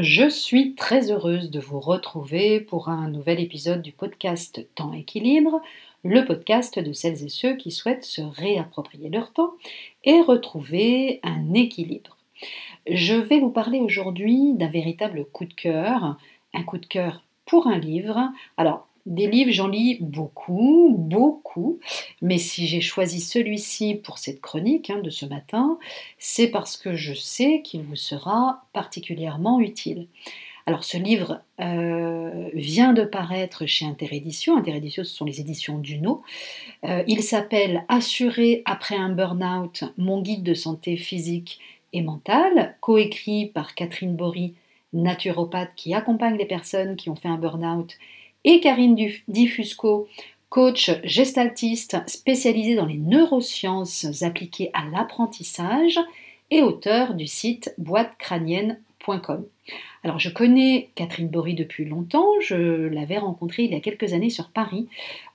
Je suis très heureuse de vous retrouver pour un nouvel épisode du podcast Temps Équilibre, le podcast de celles et ceux qui souhaitent se réapproprier leur temps et retrouver un équilibre. Je vais vous parler aujourd'hui d'un véritable coup de cœur, un coup de cœur pour un livre. Alors, des livres, j'en lis beaucoup, beaucoup, mais si j'ai choisi celui-ci pour cette chronique hein, de ce matin, c'est parce que je sais qu'il vous sera particulièrement utile. Alors ce livre euh, vient de paraître chez Interédition. Interédition, ce sont les éditions Duno. Euh, il s'appelle Assurer après un burn-out, mon guide de santé physique et mentale, coécrit par Catherine Bory, naturopathe qui accompagne les personnes qui ont fait un burn-out et Karine Diffusco, coach gestaltiste spécialisée dans les neurosciences appliquées à l'apprentissage et auteur du site boîtecrânienne.com. Alors je connais Catherine Bory depuis longtemps, je l'avais rencontrée il y a quelques années sur Paris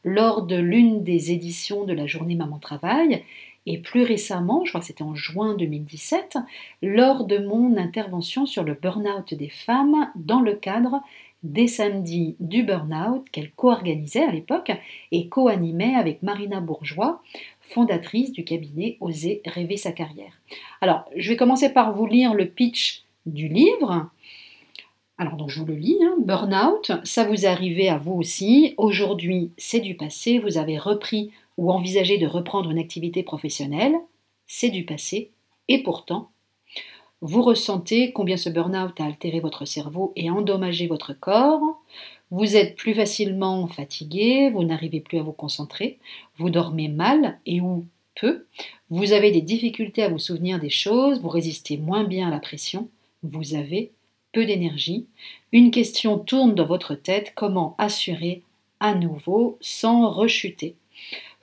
lors de l'une des éditions de la journée Maman Travail et plus récemment, je crois que c'était en juin 2017, lors de mon intervention sur le burn-out des femmes dans le cadre des samedis du burn-out qu'elle co-organisait à l'époque et co-animait avec Marina Bourgeois, fondatrice du cabinet Oser rêver sa carrière. Alors, je vais commencer par vous lire le pitch du livre. Alors, donc, je vous le lis. Hein. Burnout, ça vous arrivé à vous aussi. Aujourd'hui, c'est du passé. Vous avez repris ou envisagé de reprendre une activité professionnelle. C'est du passé. Et pourtant, vous ressentez combien ce burn-out a altéré votre cerveau et endommagé votre corps. Vous êtes plus facilement fatigué, vous n'arrivez plus à vous concentrer, vous dormez mal et ou peu, vous avez des difficultés à vous souvenir des choses, vous résistez moins bien à la pression, vous avez peu d'énergie. Une question tourne dans votre tête, comment assurer à nouveau sans rechuter?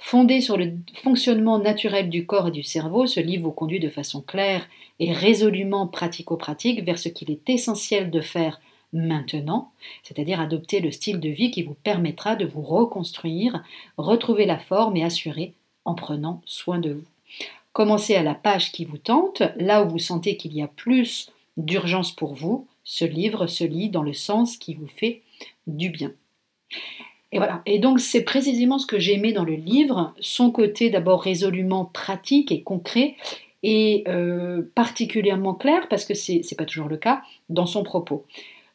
Fondé sur le fonctionnement naturel du corps et du cerveau, ce livre vous conduit de façon claire et résolument pratico-pratique vers ce qu'il est essentiel de faire maintenant, c'est-à-dire adopter le style de vie qui vous permettra de vous reconstruire, retrouver la forme et assurer en prenant soin de vous. Commencez à la page qui vous tente, là où vous sentez qu'il y a plus d'urgence pour vous, ce livre se lit dans le sens qui vous fait du bien. Et voilà. Et donc c'est précisément ce que j'aimais dans le livre, son côté d'abord résolument pratique et concret, et euh, particulièrement clair, parce que ce n'est pas toujours le cas, dans son propos.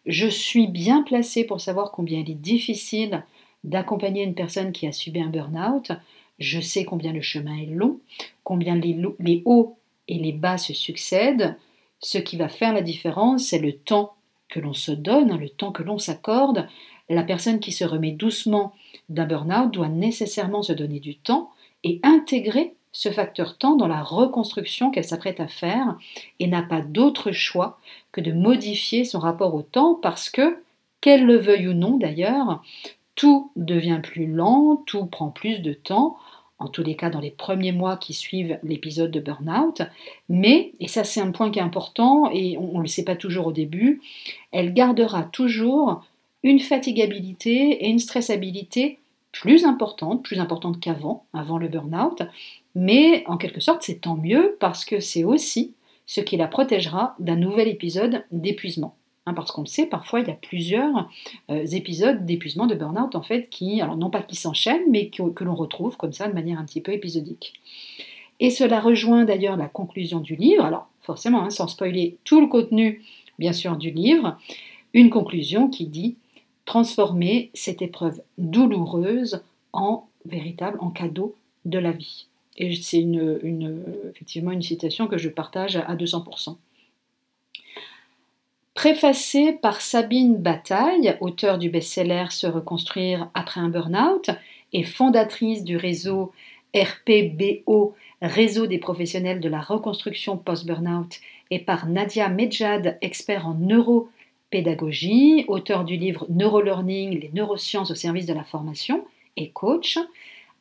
Je suis bien placée pour savoir combien il est difficile d'accompagner une personne qui a subi un burn-out. Je sais combien le chemin est long, combien les hauts et les bas se succèdent. Ce qui va faire la différence, c'est le temps que l'on se donne, le temps que l'on s'accorde, la personne qui se remet doucement d'un burn-out doit nécessairement se donner du temps et intégrer ce facteur temps dans la reconstruction qu'elle s'apprête à faire et n'a pas d'autre choix que de modifier son rapport au temps parce que, qu'elle le veuille ou non d'ailleurs, tout devient plus lent, tout prend plus de temps, en tous les cas dans les premiers mois qui suivent l'épisode de burn-out, mais, et ça c'est un point qui est important et on ne le sait pas toujours au début, elle gardera toujours une fatigabilité et une stressabilité plus importante, plus importante qu'avant, avant le burn-out, mais en quelque sorte c'est tant mieux parce que c'est aussi ce qui la protégera d'un nouvel épisode d'épuisement. Hein, parce qu'on le sait, parfois il y a plusieurs euh, épisodes d'épuisement, de burn-out en fait, qui, alors non pas qui s'enchaînent, mais que, l'on retrouve comme ça de manière un petit peu épisodique. Et cela rejoint d'ailleurs la conclusion du livre, alors forcément, hein, sans spoiler tout le contenu bien sûr du livre, une conclusion qui dit transformer cette épreuve douloureuse en véritable, en cadeau de la vie. Et c'est une, effectivement une citation que je partage à 200%. Préfacée par Sabine Bataille, auteure du best-seller Se reconstruire après un burn-out et fondatrice du réseau RPBO, Réseau des professionnels de la reconstruction post-burnout, et par Nadia Medjad, expert en neuro pédagogie, auteur du livre Neurolearning, les neurosciences au service de la formation et coach,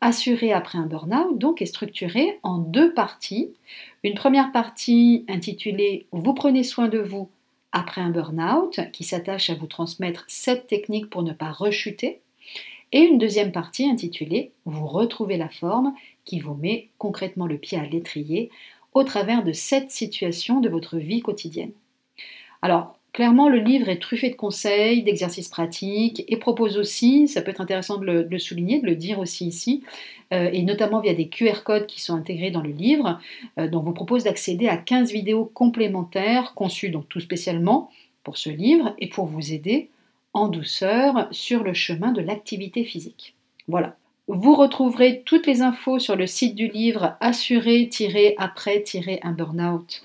assuré après un burn-out, donc est structuré en deux parties. Une première partie intitulée Vous prenez soin de vous après un burn-out, qui s'attache à vous transmettre sept techniques pour ne pas rechuter. Et une deuxième partie intitulée Vous retrouvez la forme, qui vous met concrètement le pied à l'étrier au travers de sept situations de votre vie quotidienne. Alors, clairement, le livre est truffé de conseils, d'exercices pratiques et propose aussi, ça peut être intéressant de le, souligner, de le dire aussi ici, euh, et notamment via des QR codes qui sont intégrés dans le livre, euh, dont vous propose d'accéder à 15 vidéos complémentaires conçues donc tout spécialement pour ce livre et pour vous aider en douceur sur le chemin de l'activité physique. Voilà. Vous retrouverez toutes les infos sur le site du livre assurer-après-un burnout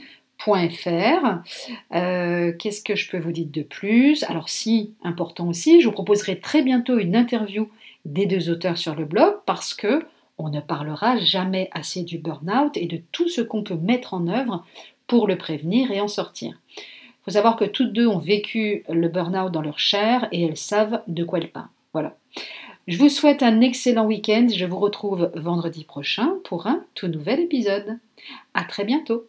euh, Qu'est-ce que je peux vous dire de plus? Alors si, important aussi, je vous proposerai très bientôt une interview des deux auteurs sur le blog parce que on ne parlera jamais assez du burn-out et de tout ce qu'on peut mettre en œuvre pour le prévenir et en sortir. Il faut savoir que toutes deux ont vécu le burn-out dans leur chair et elles savent de quoi elles parlent. Voilà. Je vous souhaite un excellent week-end. Je vous retrouve vendredi prochain pour un tout nouvel épisode. À très bientôt.